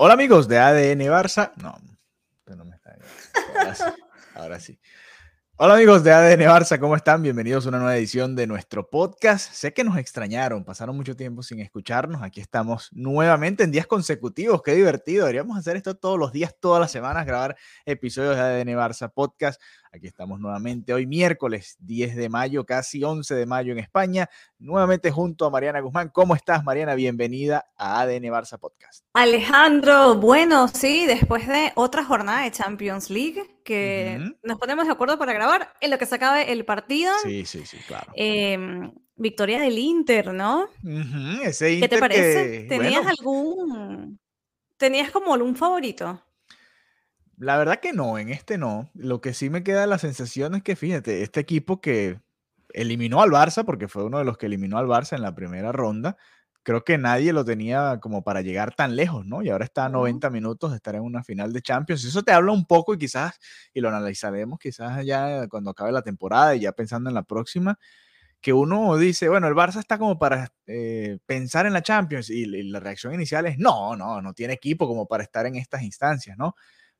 Hola amigos de ADN Barça. No, no me está ahora sí, ahora sí. Hola amigos de ADN Barça, ¿cómo están? Bienvenidos a una nueva edición de nuestro podcast. Sé que nos extrañaron, pasaron mucho tiempo sin escucharnos. Aquí estamos nuevamente en días consecutivos. Qué divertido. Deberíamos hacer esto todos los días, todas las semanas, grabar episodios de ADN Barça Podcast. Aquí estamos nuevamente hoy miércoles 10 de mayo, casi 11 de mayo en España, nuevamente junto a Mariana Guzmán. ¿Cómo estás, Mariana? Bienvenida a ADN Barça Podcast. Alejandro, bueno, sí, después de otra jornada de Champions League, que nos ponemos de acuerdo para grabar en lo que se acabe el partido. Sí, sí, sí, claro. Em, victoria del Inter, ¿no? ese Inter ¿Qué te parece? ¿Tenías algún... ¿Tenías como algún favorito? La verdad que no, en este no. Lo que sí me queda la sensación es que, fíjate, este equipo que eliminó al Barça, porque fue uno de los que eliminó al Barça en la primera ronda, creo que nadie lo tenía como para llegar tan lejos, ¿no? Y ahora está a 90 minutos de estar en una final de Champions. Eso te habla un poco y quizás, y lo analizaremos quizás ya cuando acabe la temporada y ya pensando en la próxima, que uno dice, bueno, el Barça está como para eh, pensar en la Champions y, y la reacción inicial es, no, no, no tiene equipo como para estar en estas instancias, ¿no?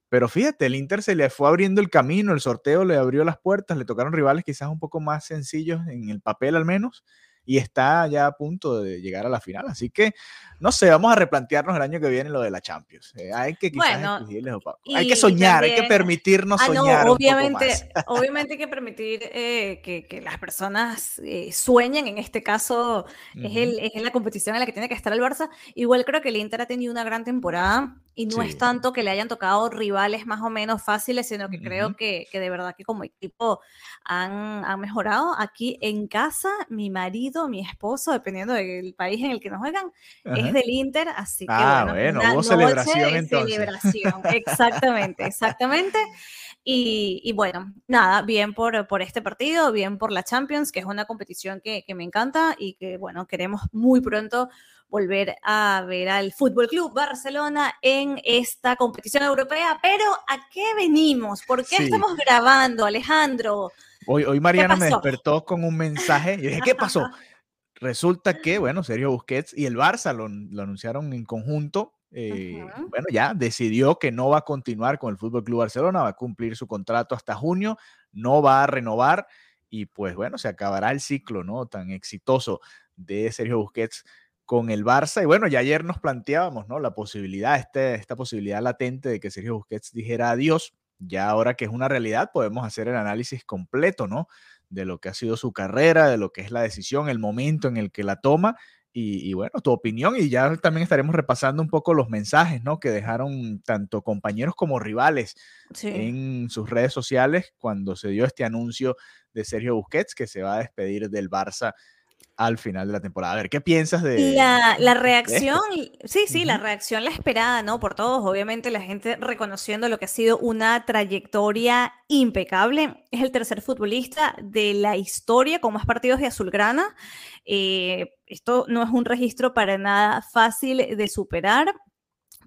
Pero fíjate, el Inter se le fue abriendo el camino, el sorteo le abrió las puertas, le tocaron rivales quizás un poco más sencillos en el papel al menos, y está ya a punto de llegar a la final. Así que, no sé, vamos a replantearnos el año que viene lo de la Champions. Eh, hay que quizás Hay que soñar, hay que permitirnos ah, soñar. No, obviamente, obviamente hay que permitir eh, que, que, las personas eh, sueñen. En este caso, es, el, es la competición en la que tiene que estar el Barça. Igual creo que el Inter ha tenido una gran temporada y no es tanto que le hayan tocado rivales más o menos fáciles, sino que creo que, que, de verdad que como equipo han, han, mejorado. Aquí en casa, mi marido, mi esposo, dependiendo del país en el que nos juegan, es del Inter, así que ah, bueno, hubo celebración entonces. Celebración, exactamente, exactamente. Y, y, bueno, nada, bien por, por este partido, bien por la Champions, que es una competición que, que me encanta y que, bueno, queremos muy pronto volver a ver al Fútbol Club Barcelona en esta competición europea. Pero ¿a qué venimos? ¿Por qué estamos grabando, Alejandro? Hoy, hoy Mariana me despertó con un mensaje y dije, ¿qué pasó? Resulta que, bueno, Sergio Busquets y el Barça lo, anunciaron en conjunto. Eh, bueno, ya decidió que no va a continuar con el Fútbol Club Barcelona, va a cumplir su contrato hasta junio, no va a renovar y pues bueno, se acabará el ciclo, ¿no? Tan exitoso de Sergio Busquets con el Barça. Y bueno, ya ayer nos planteábamos, ¿no? La posibilidad, este, esta posibilidad latente de que Sergio Busquets dijera adiós. Ya ahora que es una realidad, podemos hacer el análisis completo, ¿no? De lo que ha sido su carrera, de lo que es la decisión, el momento en el que la toma. Y, bueno, tu opinión. Y ya también estaremos repasando un poco los mensajes, ¿no? Que dejaron tanto compañeros como rivales en sus redes sociales cuando se dio este anuncio de Sergio Busquets, que se va a despedir del Barça al final de la temporada. A ver, ¿qué piensas de la, la reacción? Sí, sí, la reacción la esperada, ¿no? Por todos, obviamente la gente reconociendo lo que ha sido una trayectoria impecable. Es el tercer futbolista de la historia con más partidos de Azulgrana. Eh, esto no es un registro para nada fácil de superar,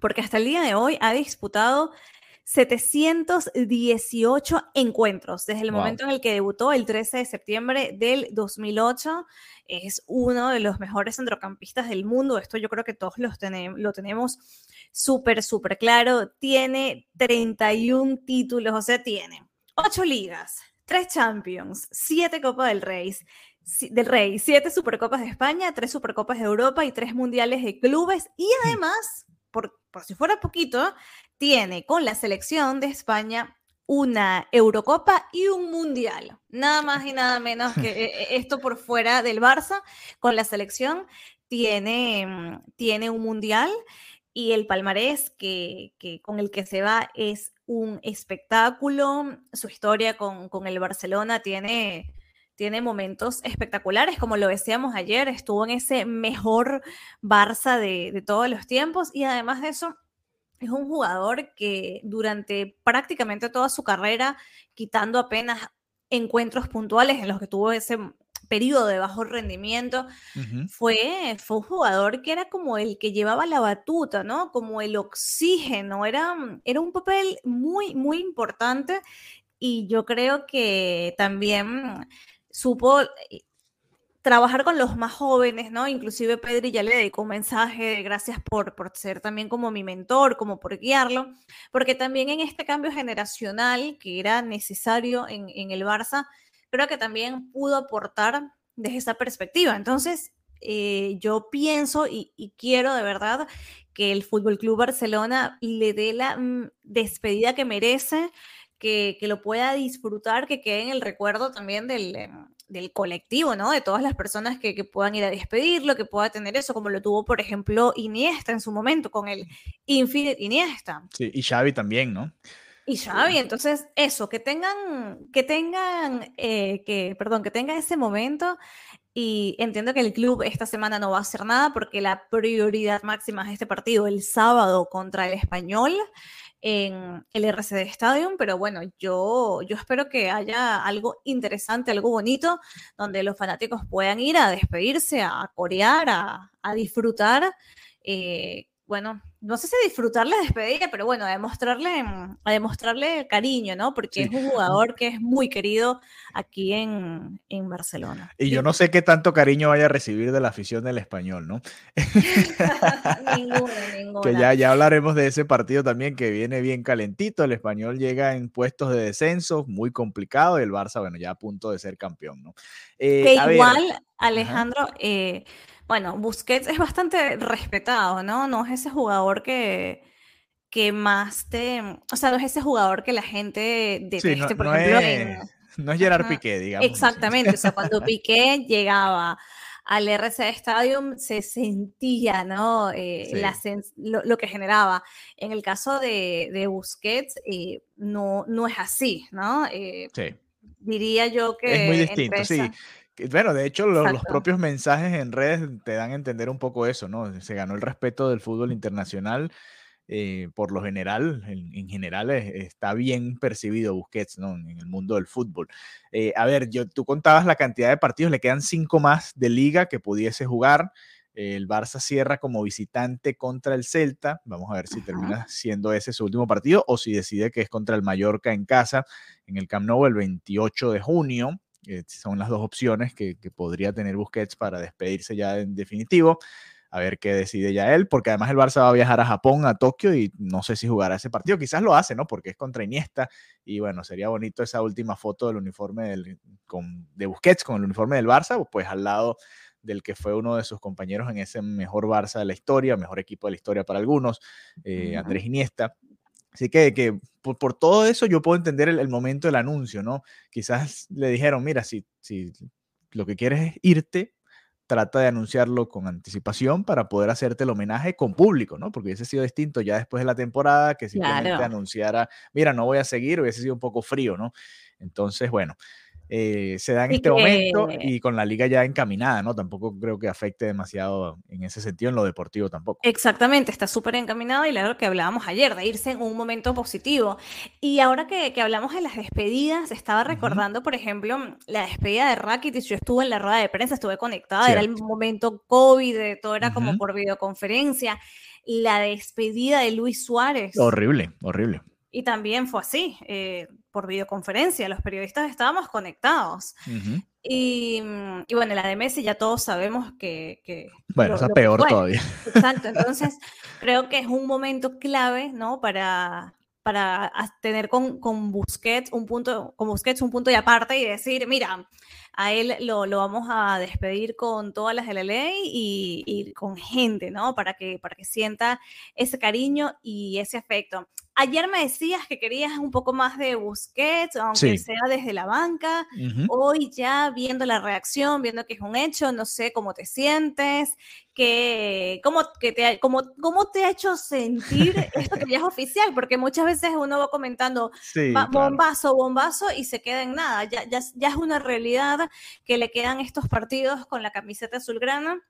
porque hasta el día de hoy ha disputado 718 encuentros desde el momento en el que debutó el 13 de septiembre del 2008. Es uno de los mejores centrocampistas del mundo. Esto yo creo que todos los lo tenemos súper, súper claro. Tiene 31 títulos, o sea, tiene 8 ligas, 3 Champions, 7 Copas del Rey, del Rey, 7 Supercopas de España, 3 Supercopas de Europa y 3 Mundiales de Clubes. Y hmm. además, por, por si fuera poquito, tiene con la selección de España una Eurocopa y un Mundial. Nada más y nada menos que eh, eh, esto por fuera del Barça. Con la selección tiene, mm, tiene un Mundial y el palmarés que, con el que se va es un espectáculo. Su historia con, el Barcelona tiene, tiene momentos espectaculares, como lo decíamos ayer, estuvo en ese mejor Barça de, de todos los tiempos y además de eso es un jugador que durante prácticamente toda su carrera, quitando apenas encuentros puntuales en los que tuvo ese periodo de bajo rendimiento, fue, fue un jugador que era como el que llevaba la batuta, ¿no? Como el oxígeno, era, era un papel muy, muy importante y yo creo que también supo trabajar con los más jóvenes, ¿no? Inclusive Pedri ya le dedicó un mensaje de gracias por, por ser también como mi mentor, como por guiarlo, porque también en este cambio generacional que era necesario en, en el Barça, creo que también pudo aportar desde esa perspectiva. Entonces, eh, yo pienso y, quiero de verdad que el Fútbol Club Barcelona le dé la mm, despedida que merece, que, que, lo pueda disfrutar, que quede en el recuerdo también del, em, del colectivo, ¿no? De todas las personas que, que, puedan ir a despedirlo, que pueda tener eso, como lo tuvo, por ejemplo, Iniesta en su momento con el Infinite Iniesta. Sí, y Xavi también, ¿no? Y Xavi, entonces eso, que tengan, que tengan, eh, que, perdón, que tengan ese momento y entiendo que el club esta semana no va a hacer nada porque la prioridad máxima es este partido el sábado contra el español en el RCD Stadium, pero bueno, yo, yo espero que haya algo interesante, algo bonito, donde los fanáticos puedan ir a despedirse, a corear, a, disfrutar. Eh, bueno, no sé si disfrutarle despedida, pero bueno, a demostrarle, a demostrarle cariño, ¿no? Porque es un jugador que es muy querido aquí en, Barcelona. Y yo no sé qué tanto cariño vaya a recibir de la afición del español, ¿no? ninguna, ninguna. Que ya, ya hablaremos de ese partido también que viene bien calentito. El español llega en puestos de descenso, muy complicado, y el Barça, bueno, ya a punto de ser campeón, ¿no? Eh, que igual, Alejandro, eh, bueno, Busquets es bastante respetado, ¿no? No es ese jugador que, que más te. O sea, no es ese jugador que la gente deteste, por ejemplo. Es, No es Gerard Piqué, digamos. Exactamente, o sea, cuando Piqué llegaba al RC Stadium se sentía, ¿no? Eh, lo, que generaba. En el caso de, Busquets, eh, no, no es así, ¿no? Eh, sí. Diría yo que... Es muy distinto, sí. Bueno, de hecho, los, propios mensajes en redes te dan a entender un poco eso, ¿no? Se ganó el respeto del fútbol internacional. Eh, por lo general, en, general está bien percibido Busquets ¿no? en el mundo del fútbol. Eh, a ver, yo, tú contabas la cantidad de partidos, le quedan cinco más de liga que pudiese jugar. El Barça cierra como visitante contra el Celta. Vamos a ver si termina siendo ese su último partido o si decide que es contra el Mallorca en casa en el Camp Nou el 28 de junio. Eh, son las dos opciones que, podría tener Busquets para despedirse ya en definitivo. A ver qué decide ya él, porque además el Barça va a viajar a Japón, a Tokio, y no sé si jugará ese partido. Quizás lo hace, ¿no? Porque es contra Iniesta. Y bueno, sería bonito esa última foto del uniforme con, de Busquets con el uniforme del Barça, pues al lado del que fue uno de sus compañeros en ese mejor Barça de la historia, mejor equipo de la historia para algunos, eh, Andrés Iniesta. Así que, que por, todo eso yo puedo entender el, momento del anuncio, ¿no? Quizás le dijeron, mira, si, si lo que quieres es irte, trata de anunciarlo con anticipación para poder hacerte el homenaje con público, ¿no? Porque hubiese sido distinto ya después de la temporada que simplemente anunciara, mira, no voy a seguir, hubiese sido un poco frío, ¿no? Entonces, bueno, eh, se da en este momento y con la liga ya encaminada, ¿no? Tampoco creo que afecte demasiado en ese sentido en lo deportivo tampoco. Exactamente, está súper encaminado y lo que hablábamos ayer, de irse en un momento positivo. Y ahora que, que hablamos de las despedidas, estaba recordando, por ejemplo, la despedida de Rakitic, yo estuve en la rueda de prensa, estuve conectada, era el momento COVID, todo era como por videoconferencia. La despedida de Luis Suárez. Horrible, horrible. Y también fue así, eh, por videoconferencia, los periodistas estábamos conectados. y, y, bueno, la de Messi ya todos sabemos que... que bueno, es peor todavía. Exacto, entonces creo que es un momento clave, ¿no? Para, para tener con, con Busquets un punto, con Busquets un punto de aparte y decir, mira, a él lo, lo, vamos a despedir con todas las de la ley y, y, con gente, ¿no? Para que, para que sienta ese cariño y ese afecto. Ayer me decías que querías un poco más de Busquets, aunque sea desde la banca. Hoy ya viendo la reacción, viendo que es un hecho, no sé cómo te sientes, que, cómo, que te, cómo, cómo te ha hecho sentir esto que ya es oficial, porque muchas veces uno va comentando bombazo, bombazo y se queda en nada. Ya, ya, ya es una realidad que le quedan estos partidos con la camiseta azulgrana.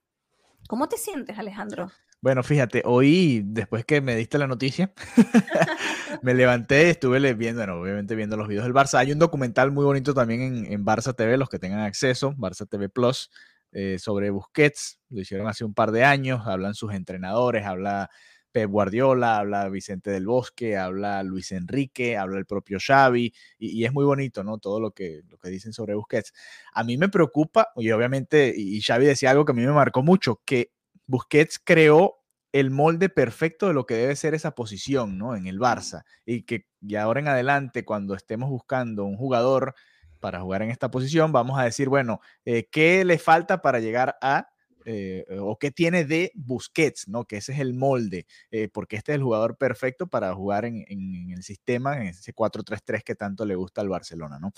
¿Cómo te sientes, Alejandro? Bueno, fíjate, hoy, después que me diste la noticia, me levanté, estuve viendo, bueno, obviamente viendo los videos del Barça. Hay un documental muy bonito también en, en Barça TV, los que tengan acceso, Barça TV Plus, eh, sobre Busquets. Lo hicieron hace un par de años, hablan sus entrenadores, habla Pep Guardiola, habla Vicente del Bosque, habla Luis Enrique, habla el propio Xavi, y, es muy bonito, ¿no? Todo lo que, lo que dicen sobre Busquets. A mí me preocupa, y obviamente, y Xavi decía algo que a mí me marcó mucho, que Busquets creó el molde perfecto de lo que debe ser esa posición, ¿no? En el Barça. Y que ya ahora en adelante, cuando estemos buscando un jugador para jugar en esta posición, vamos a decir, bueno, eh, ¿qué le falta para llegar a eh, o qué tiene de Busquets, ¿no? Que ese es el molde, eh, porque este es el jugador perfecto para jugar en, el sistema, en ese 4-3-3 que tanto le gusta al Barcelona, ¿no?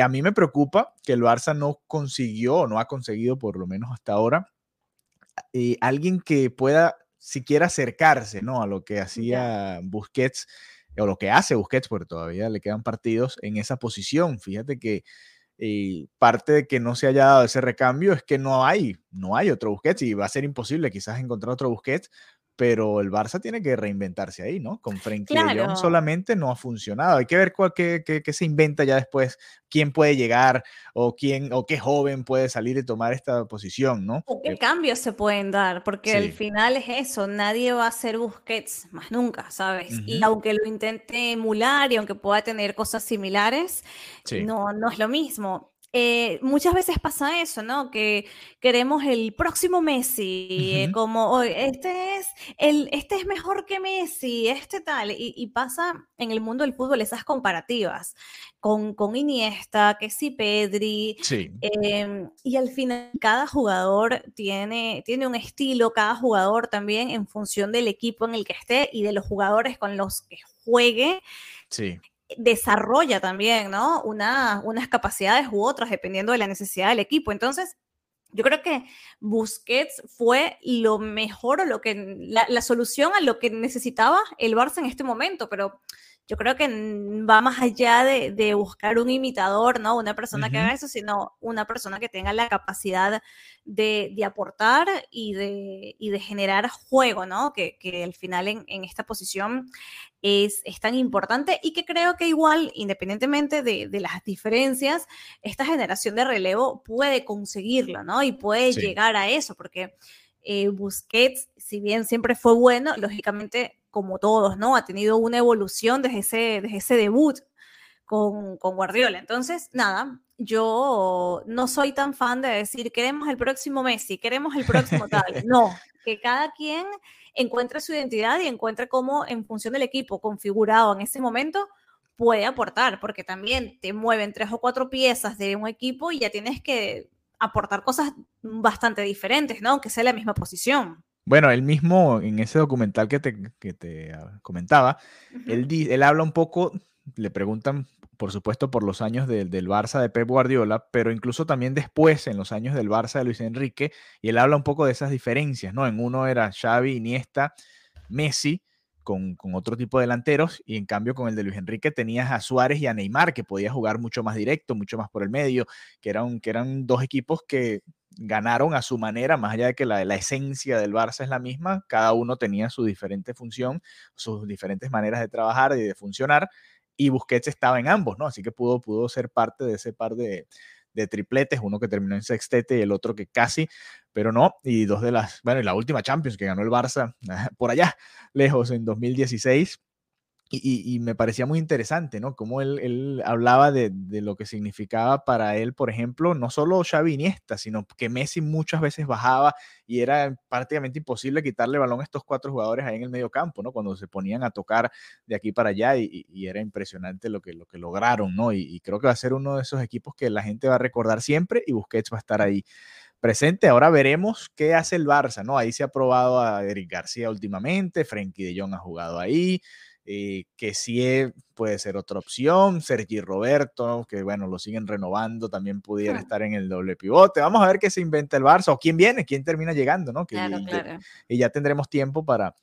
a mí me preocupa que el Barça no consiguió, o no ha conseguido por lo menos hasta ahora, alguien que pueda siquiera acercarse, ¿no? A lo que hacía Busquets o lo que hace Busquets, porque todavía le quedan partidos en esa posición. Fíjate que eh, parte de que no se haya dado ese recambio es que no hay, no hay otro Busquets y va a ser imposible quizás encontrar otro Busquets pero el Barça tiene que reinventarse ahí, ¿no? Con Frenkie de Jong solamente no ha funcionado. Hay que ver cuál, qué, qué, se inventa ya después, quién puede llegar o quién o qué joven puede salir y tomar esta posición, ¿no? O qué cambios se pueden dar, porque al final es eso, nadie va a ser Busquets más nunca, ¿sabes? Y aunque lo intente emular y aunque pueda tener cosas similares, no, no es lo mismo. Eh, muchas veces pasa eso, ¿no? Que queremos el próximo Messi, eh, como este es el, este es mejor que Messi, este tal, y, pasa en el mundo del fútbol esas comparativas con, con Iniesta, que sí Pedri, em, y al final cada jugador tiene, tiene un estilo, cada jugador también en función del equipo en el que esté y de los jugadores con los que juegue. Sí desarrolla también, ¿no? Una, unas capacidades u otras dependiendo de la necesidad del equipo. Entonces, yo creo que Busquets fue lo mejor o lo que, la, la, solución a lo que necesitaba el Barça en este momento, pero yo creo que va más allá de, buscar un imitador, ¿no? Una persona que haga eso, sino una persona que tenga la capacidad de, aportar y de, de, generar juego, ¿no? Que, al final en, esta posición es, es, tan importante y que creo que igual, independientemente de, las diferencias, esta generación de relevo puede conseguirlo, ¿no? Y puede llegar a eso, porque eh, Busquets, si bien siempre fue bueno, lógicamente como todos, ¿no? Ha tenido una evolución desde ese, desde ese debut con, con, Guardiola. Entonces, nada, yo no soy tan fan de decir, queremos el próximo Messi, queremos el próximo tal. No, que cada quien encuentre su identidad y encuentre cómo, en función del equipo configurado en ese momento, puede aportar, porque también te mueven tres o cuatro piezas de un equipo y ya tienes que aportar cosas bastante diferentes, ¿no? Aunque sea la misma posición. Bueno, él mismo en ese documental que te, que te comentaba, él, él habla un poco, le preguntan, por supuesto, por los años del Barça de Pep Guardiola, pero incluso también después, en los años del Barça de Luis Enrique, y él habla un poco de esas diferencias, ¿no? En uno era Xavi, Iniesta, Messi, con, con, otro tipo de delanteros y en cambio con el de Luis Enrique tenías a Suárez y a Neymar que podía jugar mucho más directo, mucho más por el medio, que eran, que eran dos equipos que ganaron a su manera, más allá de que la, la, esencia del Barça es la misma, cada uno tenía su diferente función, sus diferentes maneras de trabajar y de funcionar, y Busquets estaba en ambos, ¿no? Así que pudo, pudo ser parte de ese par de, de tripletes, uno que terminó en sextete y el otro que casi, pero no, y dos de las, bueno, y la última Champions que ganó el Barça por allá, lejos, en 2016, y, me parecía muy interesante, ¿no? Como él, él hablaba de, de, lo que significaba para él, por ejemplo, no solo Xavi Iniesta, sino que Messi muchas veces bajaba y era prácticamente imposible quitarle balón a estos cuatro jugadores ahí en el medio campo, ¿no? Cuando se ponían a tocar de aquí para allá y, y era impresionante lo que, lo que lograron, ¿no? Y, creo que va a ser uno de esos equipos que la gente va a recordar siempre y Busquets va a estar ahí presente. Ahora veremos qué hace el Barça, ¿no? Ahí se ha probado a Eric García últimamente, Frenkie de Jong ha jugado ahí. Eh, que sí puede ser otra opción, Sergi Roberto, que bueno, lo siguen renovando, también pudiera estar en el doble pivote. Vamos a ver qué se inventa el Barça o quién viene, quién termina llegando, ¿no? Que, y, ya tendremos tiempo para,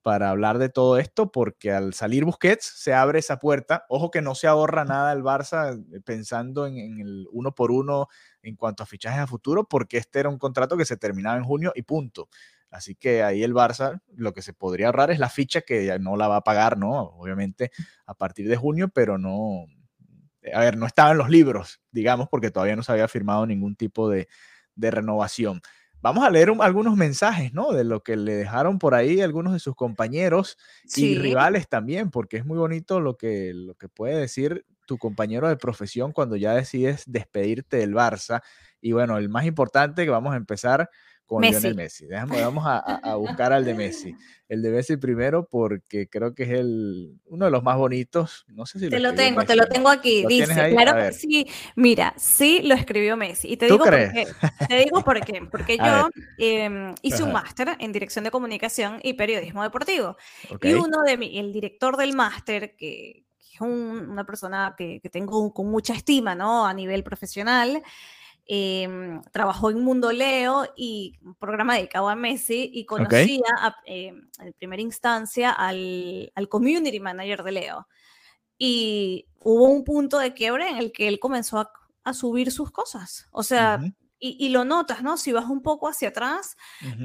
para hablar de todo esto, porque al salir Busquets se abre esa puerta. Ojo que no se ahorra nada el Barça eh, pensando en, en el uno por uno en cuanto a fichajes a futuro, porque este era un contrato que se terminaba en junio y punto. Así que ahí el Barça lo que se podría ahorrar es la ficha que ya no la va a pagar, ¿no? Obviamente a partir de junio, pero no, a ver, no estaba en los libros, digamos, porque todavía no se había firmado ningún tipo de, renovación. vamos a leer algunos mensajes, ¿no? De lo que le dejaron por ahí algunos de sus compañeros y rivales también, porque es muy bonito lo que, lo que puede decir tu compañero de profesión cuando ya decides despedirte del Barça. Y bueno, el más importante que vamos a empezar con Messi. Lionel Messi. Déjame, vamos a, buscar al de Messi. El de Messi primero porque creo que es el, uno de los más bonitos. No sé si te lo, tengo, te lo tengo aquí. Dice, claro que sí. Mira, sí lo escribió Messi. Y te digo crees? por qué. Te digo por qué. Porque yo em, hice un máster en dirección de comunicación y periodismo deportivo. Y uno de mi, el director del máster, que, es una persona que, que tengo con mucha estima, ¿no? A nivel profesional. Em, trabajó en Mundo Leo y un programa dedicado a Messi y conocía em, en primera instancia al, al, community manager de Leo. Y hubo un punto de quiebre en el que él comenzó a, a subir sus cosas. O sea, y, lo notas, ¿no? Si vas un poco hacia atrás,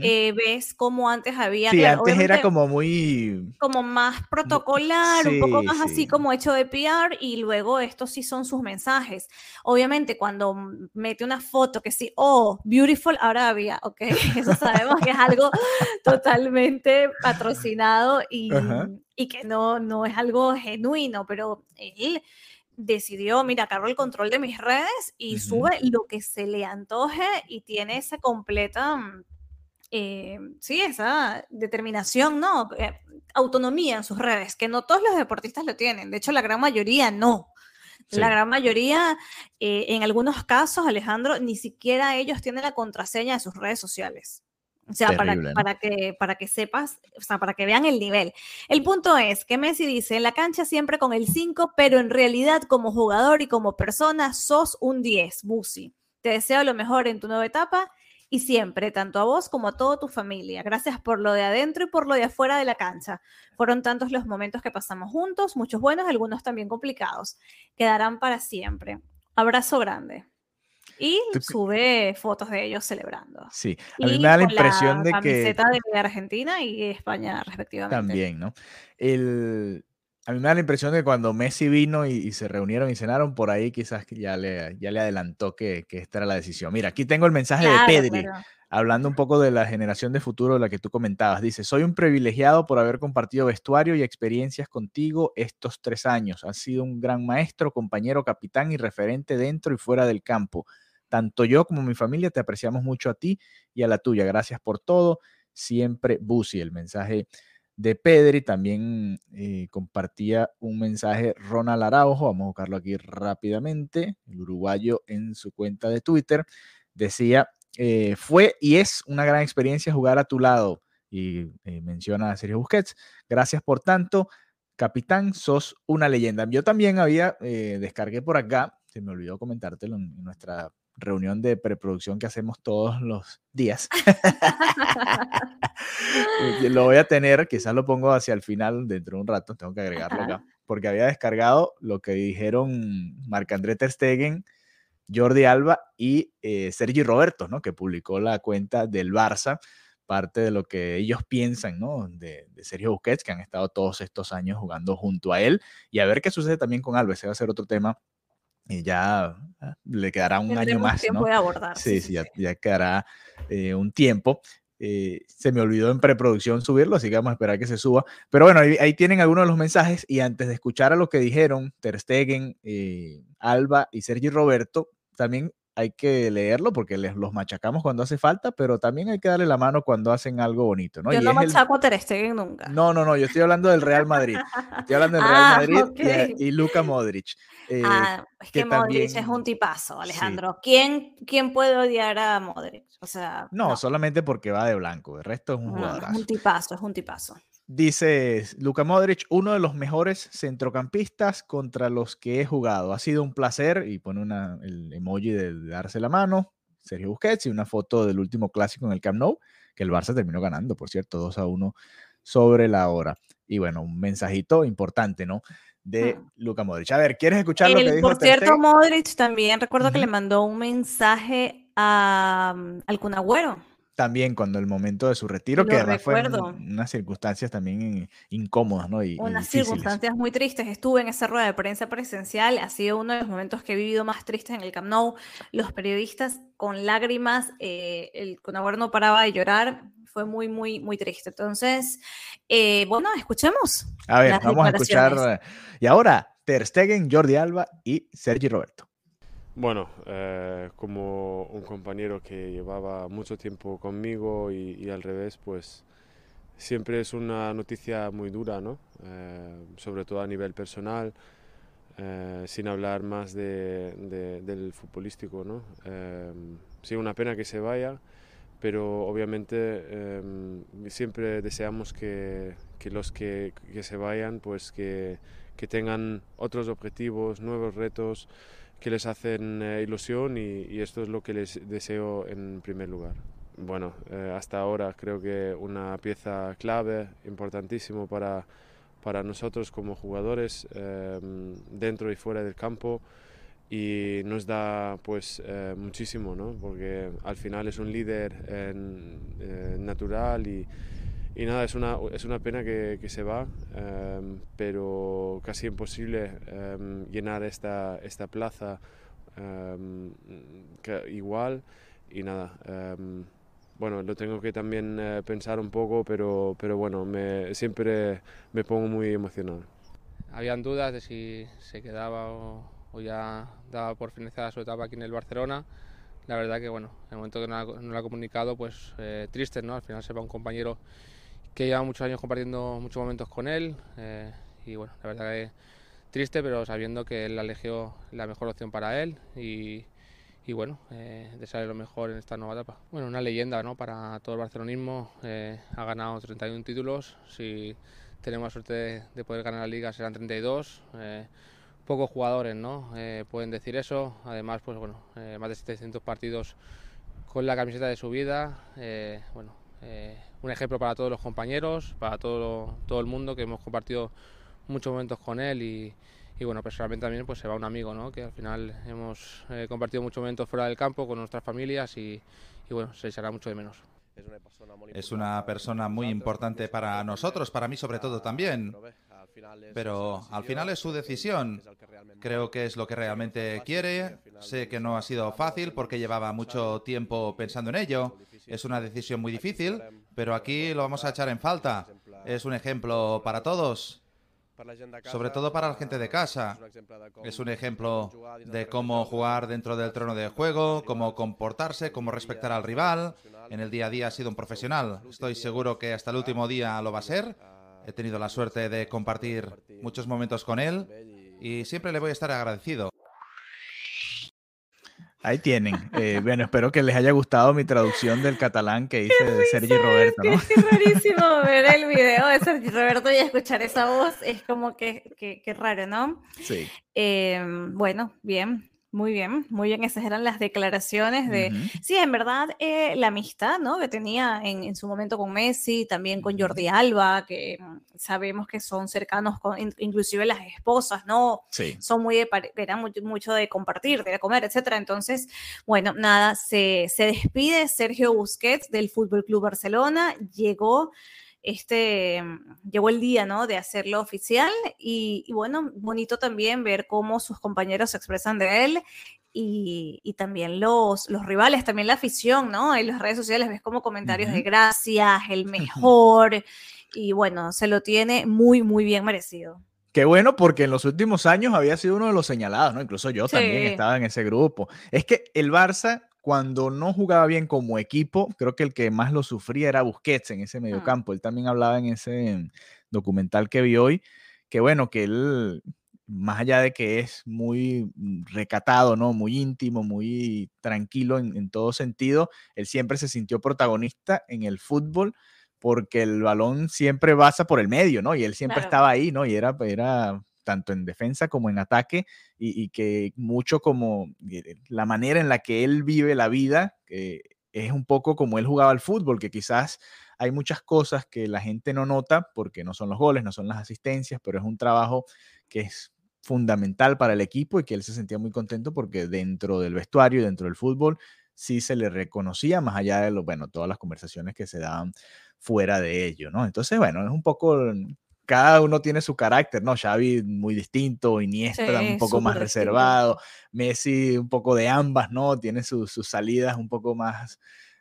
eh, ves como antes había... Sí, antes era como muy... Como más protocolar, un poco más así como hecho de PR y luego estos sí son sus mensajes. Obviamente cuando mete una foto que sí, oh, Beautiful Arabia, ok, eso sabemos que es algo totalmente patrocinado y, y que no, no es algo genuino, pero él decidió, mira, cargo el control de mis redes y sube lo que se le antoje y tiene esa completa, mm, eh, sí, esa determinación, ¿no? Eh, autonomía en sus redes, que no todos los deportistas lo tienen, de hecho la gran mayoría no. La gran mayoría, eh, en algunos casos, Alejandro, ni siquiera ellos tienen la contraseña de sus redes sociales. O sea, para, para, que, para que sepas, o sea, para que vean el nivel. El punto es que Messi dice, en la cancha siempre con el 5, pero en realidad como jugador y como persona sos un 10, Busi. Te deseo lo mejor en tu nueva etapa y siempre, tanto a vos como a toda tu familia. Gracias por lo de adentro y por lo de afuera de la cancha. Fueron tantos los momentos que pasamos juntos, muchos buenos, algunos también complicados. Quedarán para siempre. Abrazo grande. Y sube fotos de ellos celebrando. Sí, a mí me da la impresión de que. Camiseta de Argentina y España, respectivamente. También, ¿no? El, a mí me da la impresión de que cuando Messi vino y, se reunieron y cenaron, por ahí quizás ya le, ya le adelantó que, que esta era la decisión. Mira, aquí tengo el mensaje de Pedri, hablando un poco de la generación de futuro de la que tú comentabas. Dice, soy un privilegiado por haber compartido vestuario y experiencias contigo estos tres años. Has sido un gran maestro, compañero, capitán y referente dentro y fuera del campo. Tanto yo como mi familia te apreciamos mucho a ti y a la tuya. Gracias por todo. Siempre Busi. El mensaje de Pedri también eh, compartía un mensaje Ronald Araujo. Vamos a buscarlo aquí rápidamente. El uruguayo en su cuenta de Twitter decía: eh, Fue y es una gran experiencia jugar a tu lado. Y eh, menciona a Sergio Busquets. Gracias por tanto. Capitán, sos una leyenda. Yo también había, descargué por acá, se me olvidó comentártelo en nuestra reunión de preproducción que hacemos todos los días. lo voy a tener, quizás lo pongo hacia el final dentro de un rato, tengo que agregarlo acá, porque había descargado lo que dijeron Marc-André Ter Stegen, Jordi Alba y eh, Sergi Roberto, ¿no? que publicó la cuenta del Barça, parte de lo que ellos piensan ¿no? de, de Sergio Busquets, que han estado todos estos años jugando junto a él, y a ver qué sucede también con Alba, ese va a ser otro tema y ya ah, le quedará un año más. Tiempo de abordar. Sí, sí, ya, quedará eh, un tiempo. Eh, se me olvidó en preproducción subirlo, así que vamos a esperar que se suba. Pero bueno, ahí, tienen algunos de los mensajes y antes de escuchar a lo que dijeron Ter Stegen, eh, Alba y Sergi Roberto, también hay que leerlo porque les, los machacamos cuando hace falta, pero también hay que darle la mano cuando hacen algo bonito, ¿no? Yo no machaco a Ter Stegen nunca. No, no, no, yo estoy hablando del Real Madrid. Estoy hablando del Real ah, Madrid y, Luca Modric. Eh, ah, es que, Modric es un tipazo, Alejandro. ¿Quién, ¿Quién puede odiar a Modric? O sea, no, solamente porque va de blanco, el resto es un jugador. Es un tipazo, es un tipazo. Dice Luka Modric, uno de los mejores centrocampistas contra los que he jugado. Ha sido un placer y pone una, el emoji de, darse la mano. Sergio Busquets y una foto del último clásico en el Camp Nou, que el Barça terminó ganando, por cierto, 2 a 1 sobre la hora. Y bueno, un mensajito importante, ¿no? De hmm. Luka Modric. A ver, ¿quieres escuchar lo que dijo? Por cierto, Modric también recuerdo que le mandó un mensaje a, al Cunagüero también cuando el momento de su retiro, que además fue unas circunstancias también incómodas, ¿no? Y, unas circunstancias muy tristes. Estuve en esa rueda de prensa presencial, ha sido uno de los momentos que he vivido más tristes en el Camp Nou. Los periodistas con lágrimas, eh, el Conagüero no paraba de llorar, fue muy, muy, muy triste. Entonces, eh, bueno, escuchemos. A ver, vamos a escuchar. Y ahora, Ter Stegen, Jordi Alba y Sergi Roberto. Bueno, eh, como un compañero que llevaba mucho tiempo conmigo y, al revés, pues siempre es una noticia muy dura, ¿no? Eh, sobre todo a nivel personal, eh, sin hablar más de, del futbolístico, ¿no? sí, una pena que se vaya, pero obviamente siempre deseamos que, que los que, que, se vayan, pues que, que tengan otros objetivos, nuevos retos que les hacen eh, ilusión y, esto es lo que les deseo en primer lugar. Bueno, eh, hasta ahora creo que una pieza clave, importantísimo para, para nosotros como jugadores em, dentro y fuera del campo y nos da pues eh, muchísimo, ¿no? porque al final es un líder natural y, y nada, es una, es una pena que, que se va, em, pero casi imposible em, llenar esta, esta plaza em, igual. Y nada, bueno, lo tengo que también eh, pensar un poco, pero, pero bueno, me, siempre me pongo muy emocionado. Habían dudas de si se quedaba o, o ya daba por finalizada su etapa aquí en el Barcelona la verdad que bueno, en el momento que no, lo ha comunicado, pues eh, triste, ¿no? Al final se va un compañero que lleva muchos años compartiendo muchos momentos con él eh, y bueno, la verdad que triste, pero sabiendo que él eligió la mejor opción para él y, bueno, eh, desearle lo mejor en esta nueva etapa. Bueno, una leyenda ¿no? para todo el barcelonismo, eh, ha ganado 31 títulos, si tenemos la suerte de, poder ganar la liga serán 32. Eh, pocos jugadores ¿no? pueden decir eso, además pues bueno, más de 700 partidos con la camiseta de su vida, bueno, un ejemplo para todos los compañeros, para todo, todo el mundo que hemos compartido muchos momentos con él y, y bueno, personalmente también pues se va un amigo, ¿no? que al final hemos eh, compartido muchos momentos fuera del campo con nuestras familias y, y bueno, se echará mucho de menos. Es una persona muy importante para nosotros, para mí sobre todo también. Pero al final es su decisión. Creo que es lo que realmente quiere. Sé que no ha sido fácil porque llevaba mucho tiempo pensando en ello. Es una decisión muy difícil, pero aquí lo vamos a echar en falta. Es un ejemplo para todos, sobre todo para la gente de casa. Es un ejemplo de cómo jugar dentro del trono de juego, cómo comportarse, cómo respetar al rival. En el día a día ha sido un profesional. Estoy seguro que hasta el último día lo va a ser. He tenido la suerte de compartir muchos momentos con él y siempre le voy a estar agradecido. Ahí tienen. Eh, bueno, espero que les haya gustado mi traducción del catalán que hice de Sergi Roberto. ¿no? Es, rarísimo ver el video de Sergi Roberto y escuchar esa voz. Es como que, que, raro, ¿no? Sí. Em, bueno, bien. Muy bien, muy bien. Esas eran las declaraciones de, sí, en verdad, eh, la amistad, ¿no? Que tenía en, su momento con Messi, también con Jordi Alba, que mm, sabemos que son cercanos, con, inclusive las esposas, ¿no? Sí. Son muy de, eran mucho, de compartir, de comer, etcétera. Entonces, bueno, nada, se, se despide Sergio Busquets del Fútbol Club Barcelona, llegó este, llegó el día, ¿no? De hacerlo oficial y, bueno, bonito también ver cómo sus compañeros se expresan de él y, también los, los rivales, también la afición, ¿no? En las redes sociales ves como comentarios de gracias, el mejor y bueno, se lo tiene muy, muy bien merecido. Qué bueno, porque en los últimos años había sido uno de los señalados, ¿no? Incluso yo también estaba en ese grupo. Es que el Barça cuando no jugaba bien como equipo, creo que el que más lo sufría era Busquets en ese mediocampo. Él también hablaba en ese documental que vi hoy, que bueno, que él, más allá de que es muy recatado, ¿no? Muy íntimo, muy tranquilo en, todo sentido, él siempre se sintió protagonista en el fútbol porque el balón siempre pasa por el medio, ¿no? Y él siempre estaba ahí, ¿no? Y era, era tanto en defensa como en ataque, y, que mucho como eh, la manera en la que él vive la vida es un poco como él jugaba al fútbol, que quizás hay muchas cosas que la gente no nota porque no son los goles, no son las asistencias, pero es un trabajo que es fundamental para el equipo y que él se sentía muy contento porque dentro del vestuario dentro del fútbol sí se le reconocía, más allá de lo, bueno, todas las conversaciones que se daban fuera de ello, ¿no? Entonces, bueno, es un poco cada uno tiene su carácter, ¿no? Xavi muy distinto, Iniesta un poco más reservado, Messi un poco de ambas, ¿no? Tiene sus salidas un poco más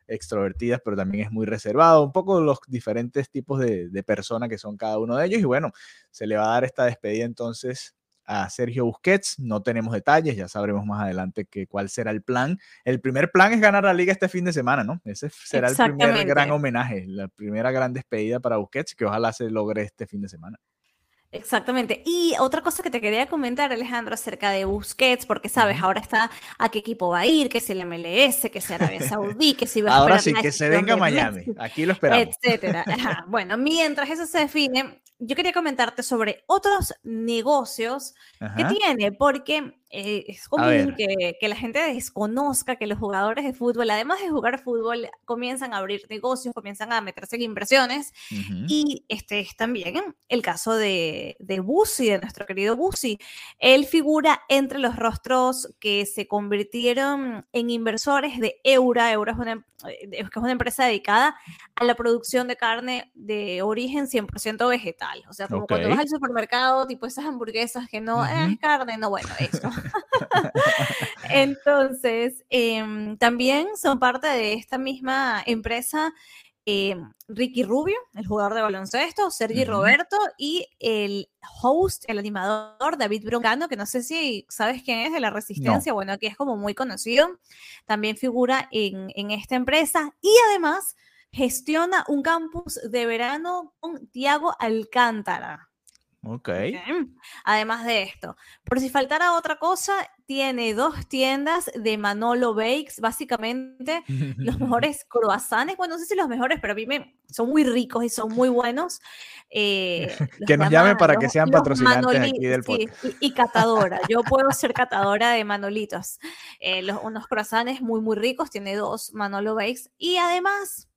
extrovertidas, pero también es muy reservado, un poco los diferentes tipos de, de persona que son cada uno de ellos. Y bueno, se le va a dar esta despedida entonces a Sergio Busquets. No tenemos detalles, ya sabremos más adelante que, cuál será el plan. El primer plan es ganar la liga este fin de semana, ¿no? Ese será el primer gran homenaje, la primera gran despedida para Busquets, que ojalá se logre este fin de semana. Exactamente. Y otra cosa que te quería comentar, Alejandro, acerca de Busquets, porque sabes, ahora está a qué equipo va a ir, que si el MLS, que si Arabia Saudí, que si va a Ahora sí, que se venga a Miami. Aquí lo esperamos. Etcétera. Bueno, mientras eso se define, yo quería comentarte sobre otros negocios que tiene, porque eh, es común que, que, la gente desconozca que los jugadores de fútbol, además de jugar fútbol, comienzan a abrir negocios, comienzan a meterse en inversiones. Y este es también el caso de, de Busi, de nuestro querido Busi. Él figura entre los rostros que se convirtieron en inversores de Eura. Eura es una, eh, es una empresa dedicada a la producción de carne de origen 100% vegetal. O sea, como cuando vas al supermercado, tipo esas hamburguesas que no es carne, no, bueno, eso. Entonces, em, también son parte de esta misma empresa em, Ricky Rubio, el jugador de baloncesto, Sergi Roberto y el host, el animador David Broncano, que no sé si sabes quién es de la Resistencia, bueno, aquí es como muy conocido, también figura en, en esta empresa y además gestiona un campus de verano con Tiago Alcántara. Ok. Además de esto, por si faltara otra cosa, tiene dos tiendas de Manolo Bakes, básicamente los mejores croissants, bueno, no sé si los mejores, pero a mí me, son muy ricos y son muy buenos. Eh, que nos llamen para que sean patrocinantes aquí del podcast. y, catadora, yo puedo ser catadora de Manolitos. Eh, los, unos croissants muy, muy ricos, tiene dos Manolo Bakes y además,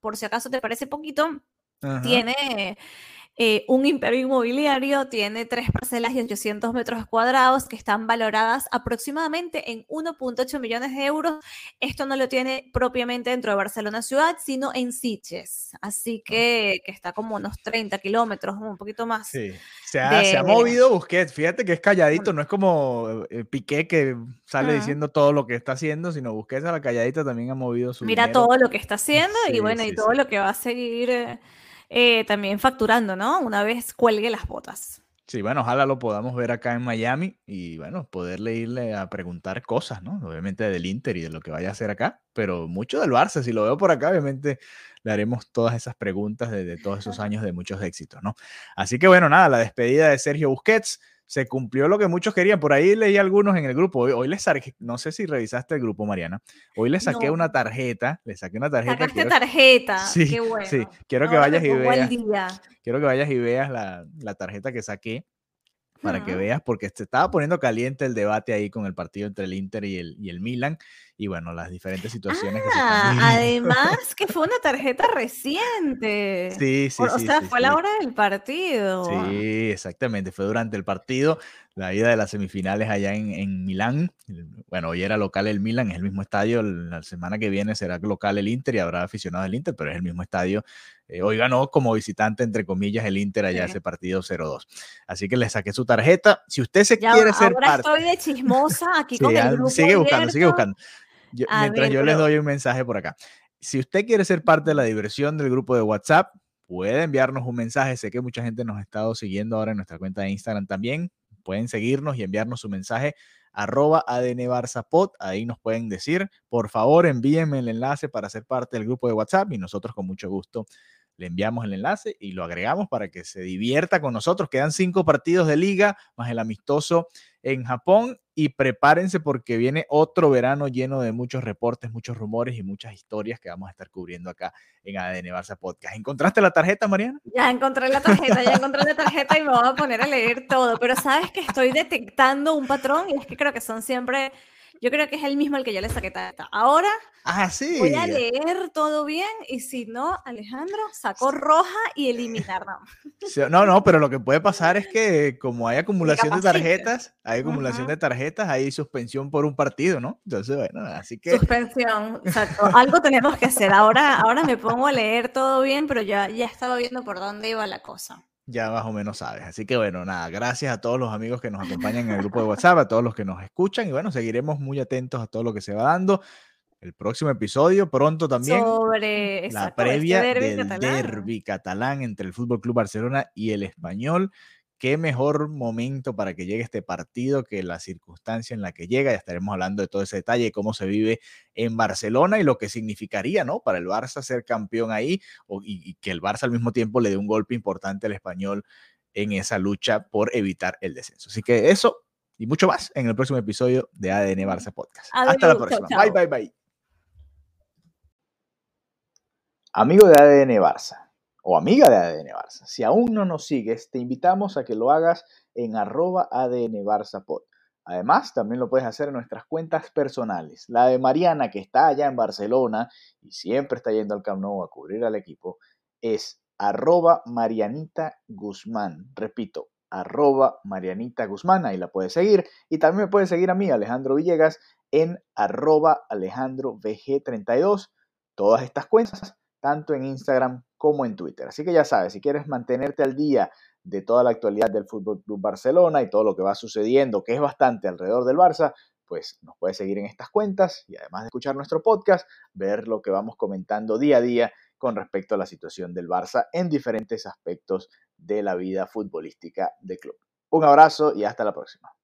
por si acaso te parece poquito, tiene eh, un imperio inmobiliario tiene tres parcelas y 800 metros cuadrados que están valoradas aproximadamente en 1.8 millones de euros. Esto no lo tiene propiamente dentro de Barcelona ciudad, sino en Sitges. Así que, que está como unos 30 kilómetros, un poquito más. Sí, se ha, se ha movido Busquets. Fíjate que es calladito, no es como eh, Piqué que sale diciendo todo lo que está haciendo, sino Busquets a la calladita también ha movido su. Mira todo lo que está haciendo y bueno, y todo lo que va a seguir. Eh, eh, también facturando, ¿no? Una vez cuelgue las botas. Sí, bueno, ojalá lo podamos ver acá en Miami y bueno, poderle irle a preguntar cosas, ¿no? Obviamente del Inter y de lo que vaya a hacer acá, pero mucho del Barça, si lo veo por acá, obviamente le haremos todas esas preguntas de, de todos esos años de muchos éxitos, ¿no? Así que bueno, nada, la despedida de Sergio Busquets se cumplió lo que muchos querían. Por ahí leí algunos en el grupo. Hoy, les saqué, no sé si revisaste el grupo, Mariana. Hoy le saqué una tarjeta, le saqué una tarjeta. Sacaste tarjeta. Sí, Qué bueno. sí. Quiero que vayas y veas. Quiero que vayas y veas la, la tarjeta que saqué para que veas, porque se estaba poniendo caliente el debate ahí con el partido entre el Inter y el, y el Milan, y bueno, las diferentes situaciones que se están ah, Además, que fue una tarjeta reciente. Sí, sí, o, sea, fue a la hora del partido. Sí, exactamente, fue durante el partido, la ida de las semifinales allá en, en Milán. Bueno, hoy era local el Milan, es el mismo estadio, la semana que viene será local el Inter y habrá aficionado del Inter, pero es el mismo estadio eh, hoy ganó como visitante, entre comillas, el Inter allá ese partido 0-2. Así que le saqué su tarjeta. Si usted se quiere ser parte. estoy de chismosa aquí con el grupo Sigue buscando, sigue buscando. Mientras yo les doy un mensaje por acá. Si usted quiere ser parte de la diversión del grupo de WhatsApp, puede enviarnos un mensaje. Sé que mucha gente nos ha estado siguiendo ahora en nuestra cuenta de Instagram también. Pueden seguirnos y enviarnos su mensaje arroba ADN Ahí nos pueden decir, por favor, envíenme el enlace para ser parte del grupo de WhatsApp y nosotros con mucho gusto le enviamos el enlace y lo agregamos para que se divierta con nosotros. Quedan cinco partidos de liga, más el amistoso en Japón y prepárense porque viene otro verano lleno de muchos reportes, muchos rumores y muchas historias que vamos a estar cubriendo acá en ADN Barça Podcast. ¿Encontraste la tarjeta, Mariana? Ya encontré la tarjeta, ya encontré la tarjeta y me voy a poner a leer todo, pero sabes que estoy detectando un patrón y es que creo que son siempre yo creo que es el mismo al que yo le saqué tata. Ahora ah, sí. voy a leer todo bien y si no, Alejandro sacó roja y eliminarla. No, no, pero lo que puede pasar es que como hay acumulación de tarjetas, hay acumulación de tarjetas, hay suspensión por un partido, ¿no? Entonces, bueno, así que... Suspensión, exacto. Algo tenemos que hacer. Ahora, ahora me pongo a leer todo bien, pero ya, ya estaba viendo por dónde iba la cosa ya más o menos sabes. Así que bueno, nada, gracias a todos los amigos que nos acompañan en el grupo de WhatsApp, a todos los que nos escuchan y bueno, seguiremos muy atentos a todo lo que se va dando. El próximo episodio, pronto también, sobre la este previa del derby catalán entre el Fútbol Club Barcelona y el Español qué mejor momento para que llegue este partido que la circunstancia en la que llega. Ya estaremos hablando de todo ese detalle, cómo se vive en Barcelona y lo que significaría, ¿no? Para el Barça ser campeón ahí y, que el Barça al mismo tiempo le dé un golpe importante al español en esa lucha por evitar el descenso. Así que eso y mucho más en el próximo episodio de ADN Barça Podcast. Hasta la próxima. Bye, bye, bye. Amigo de ADN Barça o amiga de ADN Barça. Si aún no nos sigues, te invitamos a que lo hagas en arroba ADN Barça Pod. Además, también lo puedes hacer en nuestras cuentas personales. La de Mariana, que está allá en Barcelona y siempre está yendo al Camp Nou a cubrir al equipo, es arroba Marianita Guzmán. Repito, arroba Marianita Guzmán, ahí la puedes seguir. Y también me puedes seguir a mí, Alejandro Villegas, en arroba Alejandro VG32. Todas estas cuentas, tanto en Instagram como en Twitter. Así que ya sabes, si quieres mantenerte al día de toda la actualidad del Fútbol Club Barcelona y todo lo que va sucediendo, que es bastante alrededor del Barça, pues nos puedes seguir en estas cuentas y además de escuchar nuestro podcast, ver lo que vamos comentando día a día con respecto a la situación del Barça en diferentes aspectos de la vida futbolística del club. Un abrazo y hasta la próxima.